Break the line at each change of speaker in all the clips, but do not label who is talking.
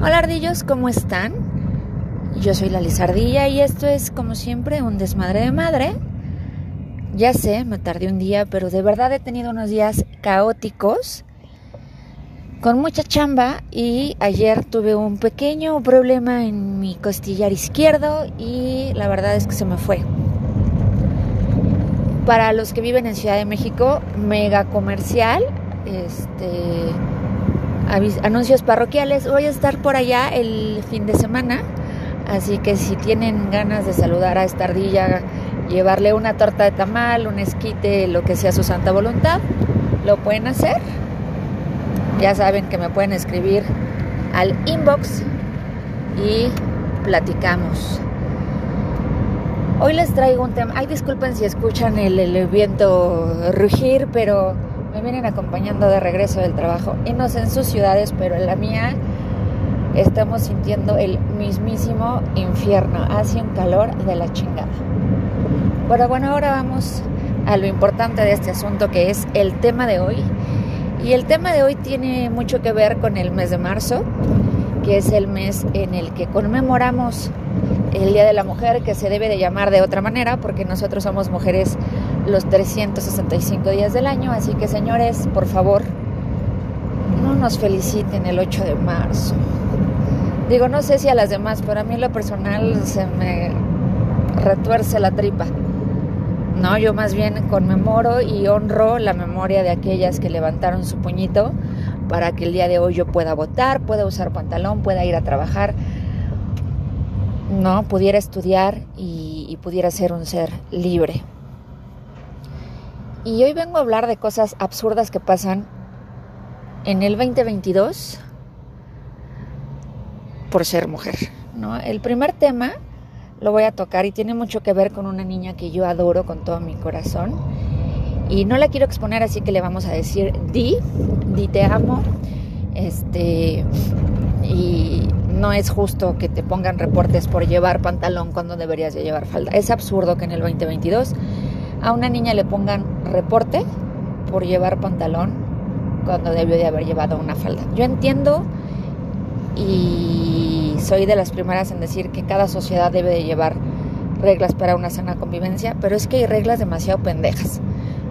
Hola ardillos, ¿cómo están? Yo soy la Lizardilla y esto es como siempre un desmadre de madre. Ya sé, me tardé un día, pero de verdad he tenido unos días caóticos con mucha chamba y ayer tuve un pequeño problema en mi costillar izquierdo y la verdad es que se me fue. Para los que viven en Ciudad de México, mega comercial, este anuncios parroquiales. Voy a estar por allá el fin de semana, así que si tienen ganas de saludar a esta ardilla, llevarle una torta de tamal, un esquite, lo que sea su santa voluntad, lo pueden hacer. Ya saben que me pueden escribir al inbox y platicamos. Hoy les traigo un tema. Ay, disculpen si escuchan el, el viento rugir, pero me vienen acompañando de regreso del trabajo y no sé en sus ciudades, pero en la mía estamos sintiendo el mismísimo infierno. Hace un calor de la chingada. Pero bueno, ahora vamos a lo importante de este asunto que es el tema de hoy. Y el tema de hoy tiene mucho que ver con el mes de marzo, que es el mes en el que conmemoramos el Día de la Mujer, que se debe de llamar de otra manera, porque nosotros somos mujeres los 365 días del año. Así que señores, por favor, no nos feliciten el 8 de marzo. Digo, no sé si a las demás, pero a mí lo personal se me retuerce la tripa. No, yo más bien conmemoro y honro la memoria de aquellas que levantaron su puñito para que el día de hoy yo pueda votar, pueda usar pantalón, pueda ir a trabajar, no, pudiera estudiar y, y pudiera ser un ser libre. Y hoy vengo a hablar de cosas absurdas que pasan en el 2022 por ser mujer. El primer tema lo voy a tocar y tiene mucho que ver con una niña que yo adoro con todo mi corazón. Y no la quiero exponer, así que le vamos a decir Di, Di te amo. Este, y no es justo que te pongan reportes por llevar pantalón cuando deberías de llevar falda. Es absurdo que en el 2022 a una niña le pongan reporte por llevar pantalón cuando debió de haber llevado una falda. Yo entiendo y soy de las primeras en decir que cada sociedad debe de llevar reglas para una sana convivencia, pero es que hay reglas demasiado pendejas.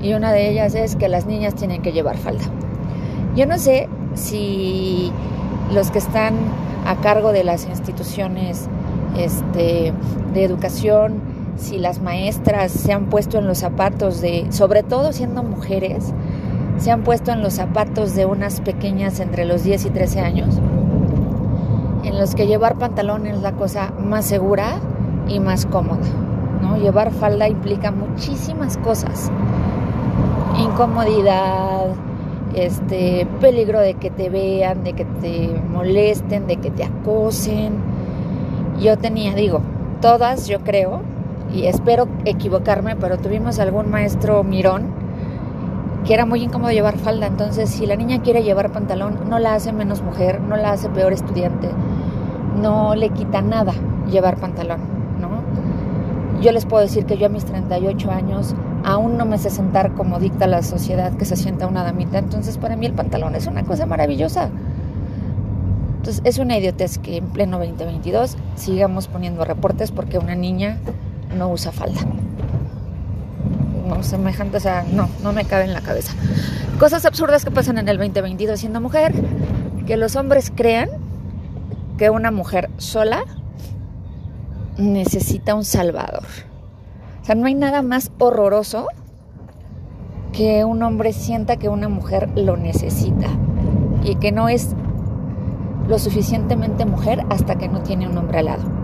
Y una de ellas es que las niñas tienen que llevar falda. Yo no sé si los que están a cargo de las instituciones este, de educación, si las maestras se han puesto en los zapatos de, sobre todo siendo mujeres, se han puesto en los zapatos de unas pequeñas entre los 10 y 13 años, en los que llevar pantalón es la cosa más segura y más cómoda. ¿no? Llevar falda implica muchísimas cosas. Incomodidad, este peligro de que te vean, de que te molesten, de que te acosen. Yo tenía, digo, todas yo creo, y espero equivocarme, pero tuvimos algún maestro mirón que era muy incómodo llevar falda. Entonces, si la niña quiere llevar pantalón, no la hace menos mujer, no la hace peor estudiante, no le quita nada llevar pantalón, ¿no? Yo les puedo decir que yo a mis 38 años aún no me sé sentar como dicta la sociedad que se sienta una damita. Entonces, para mí el pantalón es una cosa maravillosa. Entonces, es una idiotez que en pleno 2022 sigamos poniendo reportes porque una niña no usa falda. No, semejante, o sea, no, no me cabe en la cabeza. Cosas absurdas que pasan en el 2022 siendo mujer, que los hombres crean que una mujer sola necesita un salvador. O sea, no hay nada más horroroso que un hombre sienta que una mujer lo necesita y que no es lo suficientemente mujer hasta que no tiene un hombre al lado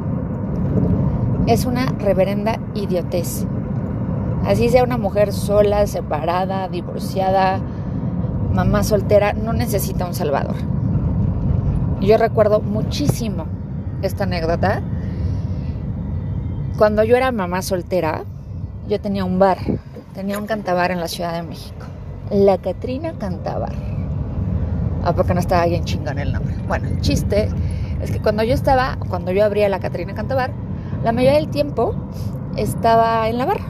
es una reverenda idiotez. Así sea una mujer sola, separada, divorciada, mamá soltera, no necesita un salvador. Yo recuerdo muchísimo esta anécdota. Cuando yo era mamá soltera, yo tenía un bar, tenía un cantabar en la Ciudad de México. La Catrina Cantabar. ¿A poco no estaba bien chingón el nombre? Bueno, el chiste es que cuando yo estaba, cuando yo abría la Catrina Cantabar, la mayoría del tiempo estaba en la barra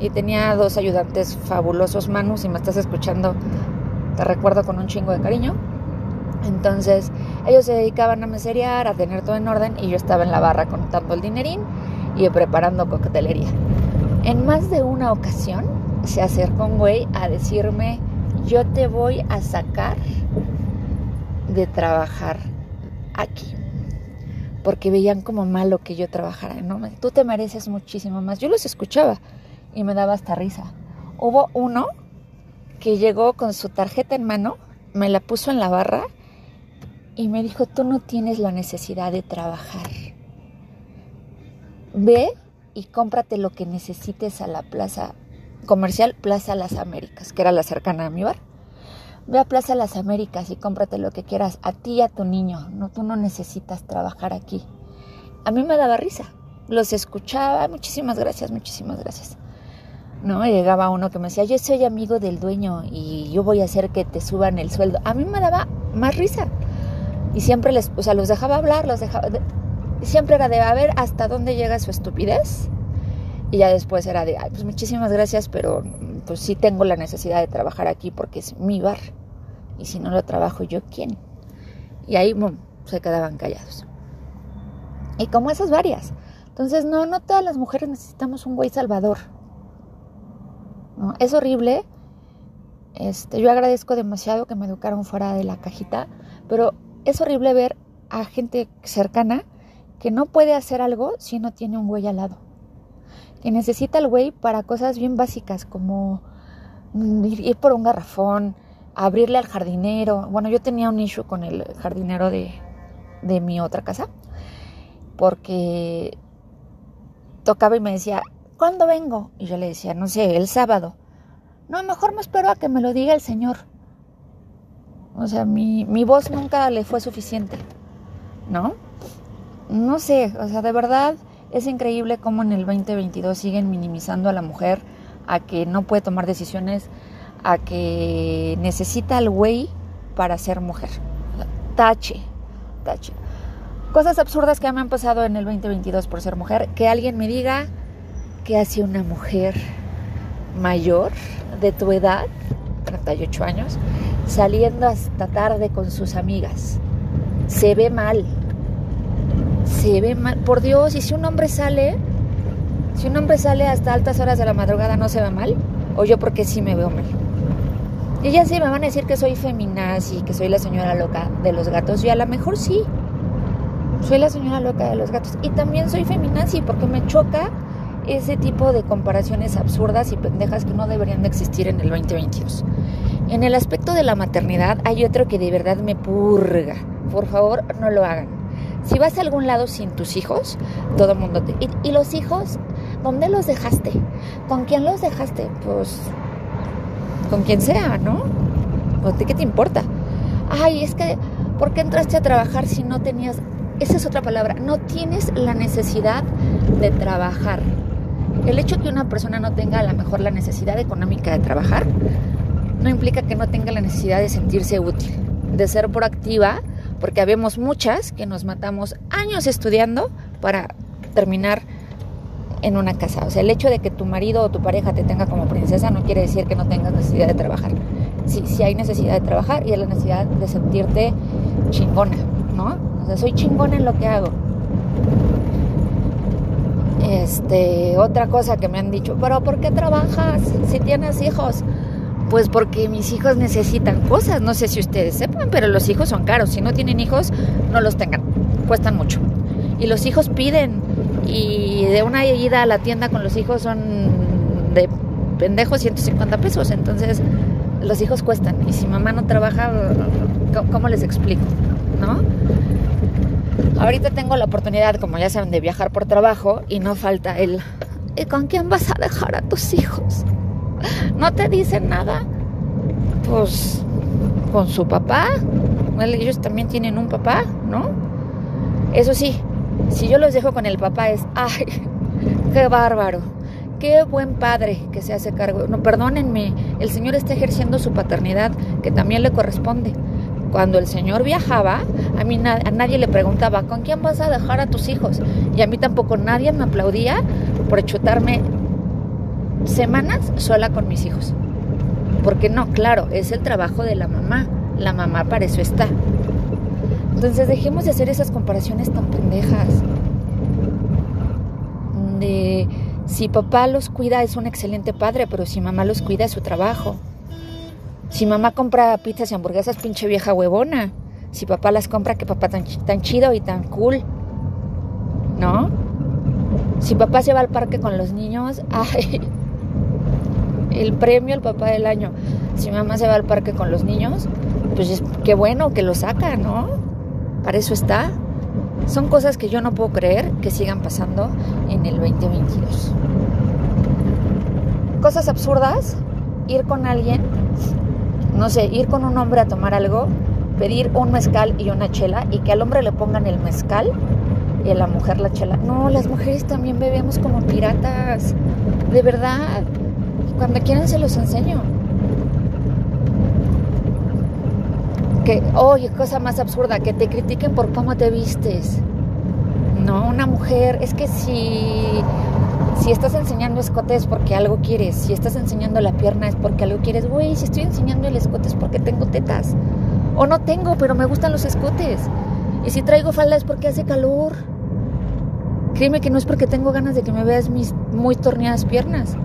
y tenía dos ayudantes fabulosos, Manu, si me estás escuchando, te recuerdo con un chingo de cariño. Entonces, ellos se dedicaban a meserear, a tener todo en orden y yo estaba en la barra contando el dinerín y preparando coctelería. En más de una ocasión se acercó un güey a decirme, yo te voy a sacar de trabajar aquí. Porque veían como malo que yo trabajara, ¿no? Tú te mereces muchísimo más. Yo los escuchaba y me daba hasta risa. Hubo uno que llegó con su tarjeta en mano, me la puso en la barra y me dijo, tú no tienes la necesidad de trabajar. Ve y cómprate lo que necesites a la plaza comercial Plaza Las Américas, que era la cercana a mi bar. Ve a Plaza Las Américas y cómprate lo que quieras, a ti y a tu niño. No, tú no necesitas trabajar aquí. A mí me daba risa. Los escuchaba, muchísimas gracias, muchísimas gracias. ¿no? llegaba uno que me decía, yo soy amigo del dueño y yo voy a hacer que te suban el sueldo. A mí me daba más risa. Y siempre les, o sea, los dejaba hablar, los dejaba... siempre era de a ver hasta dónde llega su estupidez. Y ya después era de, ay, pues muchísimas gracias, pero pues sí tengo la necesidad de trabajar aquí porque es mi bar. Y si no lo trabajo yo, ¿quién? Y ahí se quedaban callados. Y como esas varias. Entonces, no, no todas las mujeres necesitamos un güey salvador. Es horrible. Este, yo agradezco demasiado que me educaron fuera de la cajita, pero es horrible ver a gente cercana que no puede hacer algo si no tiene un güey al lado. Que necesita el güey para cosas bien básicas como mm, ir, por un garrafón, abrirle al jardinero. Bueno, yo tenía un issue con el jardinero de, de mi otra casa porque tocaba y me decía, ¿cuándo vengo? Y yo le decía, no sé, el sábado. No, mejor me espero a que me lo diga el Señor. O sea, mi, mi voz nunca le fue suficiente, ¿no? No sé, o sea, de verdad es increíble cómo en el 2022 siguen minimizando a la mujer, a que no puede tomar decisiones, a que necesita al güey para ser mujer. Tache, tache. Cosas absurdas que me han pasado en el 2022 por ser mujer. Que alguien me diga, que hace una mujer mayor de tu edad, 38 años, saliendo hasta tarde con sus amigas. Se ve mal. Se ve mal. Por Dios, y si un hombre sale, si un hombre sale hasta altas horas de la madrugada, ¿no se ve mal? O yo porque sí me veo mal. Y ya sí me van a decir que soy feminazi, que soy la señora loca de los gatos. Y a lo mejor sí. Soy la señora loca de los gatos. Y también soy feminazi porque me choca ese tipo de comparaciones absurdas y pendejas que no deberían de existir en el 2022. En el aspecto de la maternidad hay otro que de verdad me purga. Por favor, no lo hagan. Si vas a algún lado sin tus hijos, todo el mundo te... ¿Y, los hijos? ¿Dónde los dejaste? ¿Con quién los dejaste? Pues con quien sea, ¿no? Pues, ¿Qué te importa? Ay, es que, ¿por qué entraste a trabajar si no tenías... Esa es otra palabra, no tienes la necesidad de trabajar. El hecho que una persona no tenga a lo mejor la necesidad económica de trabajar no implica que no tenga la necesidad de sentirse útil, de ser proactiva, porque habemos muchas que nos matamos años estudiando para terminar en una casa. O sea, el hecho de que tu marido o tu pareja te tenga como princesa no quiere decir que no tengas necesidad de trabajar. Sí, sí hay necesidad de trabajar y hay la necesidad de sentirte chingona, ¿no? O sea, soy chingona en lo que hago. Este, otra cosa que me han dicho, pero ¿por qué trabajas si tienes hijos? Pues porque mis hijos necesitan cosas, no sé si ustedes sepan, pero los hijos son caros, si no tienen hijos, no los tengan, cuestan mucho. Y los hijos piden, y de una ida a la tienda con los hijos son de pendejos 150 pesos, entonces los hijos cuestan, y si mamá no trabaja, ¿cómo les explico? ¿No? Ahorita tengo la oportunidad, como ya saben, de viajar por trabajo y no falta el ¿y con quién vas a dejar a tus hijos? ¿No te dicen nada? Pues con su papá. ellos también tienen un papá, ¿no? Eso sí, si yo los dejo con el papá es, ay, qué bárbaro, qué buen padre que se hace cargo. No, perdónenme, el Señor está ejerciendo su paternidad, que también le corresponde. Cuando el Señor viajaba, a mí a nadie le preguntaba, ¿con quién vas a dejar a tus hijos? Y a mí tampoco nadie me aplaudía por chutarme semanas sola con mis hijos. Porque no, claro, es el trabajo de la mamá. La mamá para eso está. Entonces dejemos de hacer esas comparaciones tan pendejas. De si papá los cuida es un excelente padre, pero si mamá los cuida es su trabajo. Si mamá compra pizzas y hamburguesas, pinche vieja huevona. Si papá las compra, que papá tan, tan chido y tan cool. ¿No? Si papá se va al parque con los niños, ay, el premio al papá del año. Si mamá se va al parque con los niños, pues qué bueno que lo saca, ¿no? Para eso está. Son cosas que yo no puedo creer que sigan pasando en el 2022. Cosas absurdas, ir con alguien, no sé, ir con un hombre a tomar algo, pedir un mezcal y una chela y que al hombre le pongan el mezcal y a la mujer la chela. No, las mujeres también bebemos como piratas, de verdad. Cuando quieran se los enseño. Que, oye, cosa más absurda, que te critiquen por cómo te vistes. No, una mujer, es que si, si estás enseñando escote es porque algo quieres, si estás enseñando la pierna es porque algo quieres, güey, si estoy enseñando el escote es porque tengo tetas. O no tengo, pero me gustan los escotes. Y si traigo falda es porque hace calor. Créeme que no es porque tengo ganas de que me veas mis muy torneadas piernas.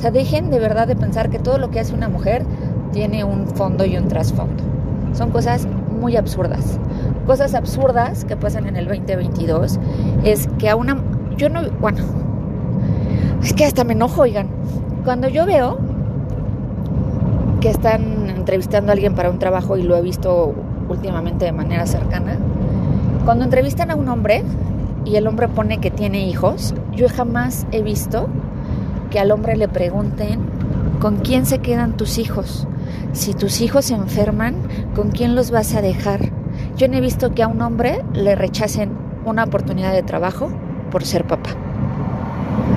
O sea, dejen de verdad de pensar que todo lo que hace una mujer tiene un fondo y un trasfondo. Son cosas muy absurdas. Cosas absurdas que pasan en el 2022 es que a una... Yo no... Bueno, es que hasta me enojo, oigan. Cuando yo veo que están entrevistando a alguien para un trabajo y lo he visto últimamente de manera cercana, cuando entrevistan a un hombre y el hombre pone que tiene hijos, yo jamás he visto que al hombre le pregunten con quién se quedan tus hijos. Si tus hijos se enferman, ¿con quién los vas a dejar? Yo no he visto que a un hombre le rechacen una oportunidad de trabajo por ser papá.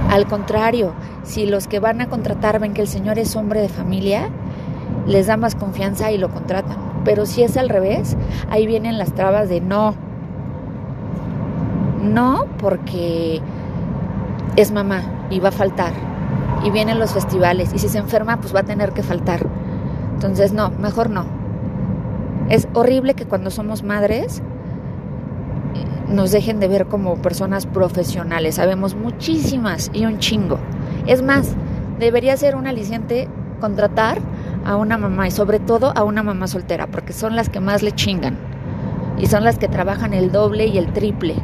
Al contrario, si los que van a contratar ven que el señor es hombre de familia, les da más confianza y lo contratan. Pero si es al revés, ahí vienen las trabas de no, no, porque es mamá y va a faltar. Y vienen los festivales. Y si se enferma, pues va a tener que faltar. Entonces, no, mejor no. Es horrible que cuando somos madres nos dejen de ver como personas profesionales. Sabemos muchísimas y un chingo. Es más, debería ser un aliciente contratar a una mamá y sobre todo a una mamá soltera, porque son las que más le chingan y son las que trabajan el doble y el triple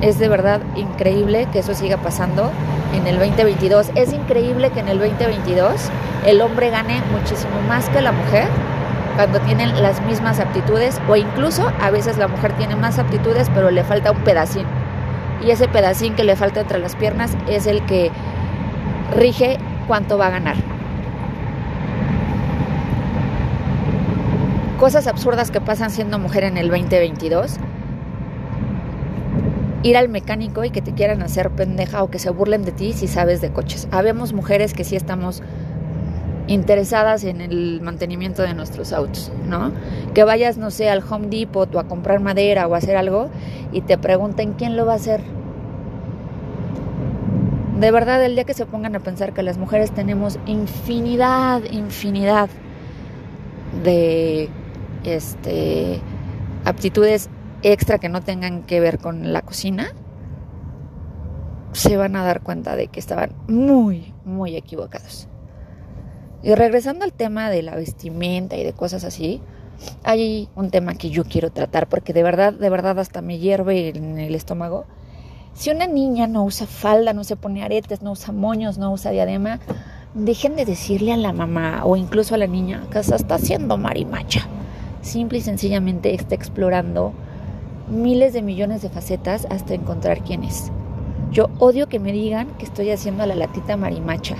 es de verdad increíble que eso siga pasando en el 2022. Es increíble que en el 2022 el hombre gane muchísimo más que la mujer cuando tienen las mismas aptitudes o incluso a veces la mujer tiene más aptitudes pero le falta un pedacín. Y ese pedacín que le falta entre las piernas es el que rige cuánto va a ganar. Cosas absurdas que pasan siendo mujer en el 2022 ir al mecánico y que te quieran hacer pendeja o que se burlen de ti si sabes de coches. Habemos mujeres que sí estamos interesadas en el mantenimiento de nuestros autos, ¿no? Que vayas, no sé, al Home Depot o a comprar madera o a hacer algo y te pregunten quién lo va a hacer. De verdad, el día que se pongan a pensar que las mujeres tenemos infinidad, infinidad de este aptitudes extra que no tengan que ver con la cocina, se van a dar cuenta de que estaban muy, muy equivocados. Y regresando al tema de la vestimenta y de cosas así, hay un tema que yo quiero tratar porque de verdad, de verdad hasta me hierve en el estómago. Si una niña no usa falda, no se pone aretes, no usa moños, no usa diadema, dejen de decirle a la mamá o incluso a la niña que se está haciendo marimacha. Simple y sencillamente está explorando miles de millones de facetas hasta encontrar quién es. Yo odio que me digan que estoy haciendo a la latita marimacha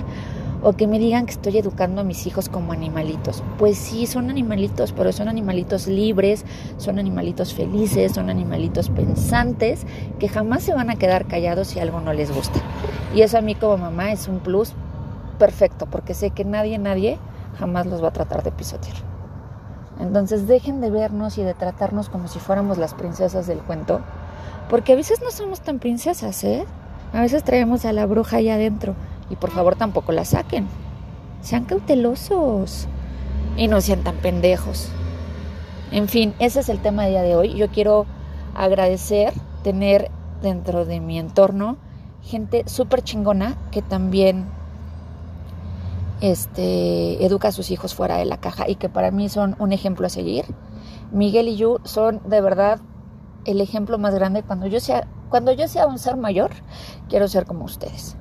o que me digan que estoy educando a mis hijos como animalitos. Pues sí, son animalitos, pero son animalitos libres, son animalitos felices, son animalitos pensantes que jamás se van a quedar callados si algo no les gusta. Y eso a mí como mamá es un plus perfecto, porque sé que nadie, nadie jamás los va a tratar de pisotear. Entonces dejen de vernos y de tratarnos como si fuéramos las princesas del cuento, porque a veces no somos tan princesas, ¿eh? A veces traemos a la bruja ahí adentro y por favor tampoco la saquen. Sean cautelosos y no sean tan pendejos. En fin, ese es el tema del día de hoy. Yo quiero agradecer tener dentro de mi entorno gente súper chingona que también este, educa a sus hijos fuera de la caja y que para mí son un ejemplo a seguir. Miguel y yo son de verdad el ejemplo más grande. Cuando yo sea, cuando yo sea un ser mayor, quiero ser como ustedes.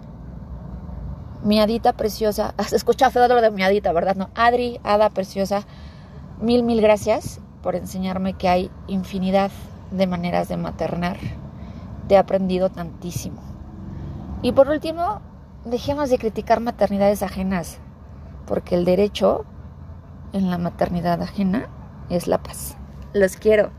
Mi adita preciosa, se escucha feo lo de mi adita, ¿verdad? No, Adri, Ada preciosa, mil, mil gracias por enseñarme que hay infinidad de maneras de maternar. Te he aprendido tantísimo. Y por último, dejemos de criticar maternidades ajenas, porque el derecho en la maternidad ajena es la paz. Los quiero.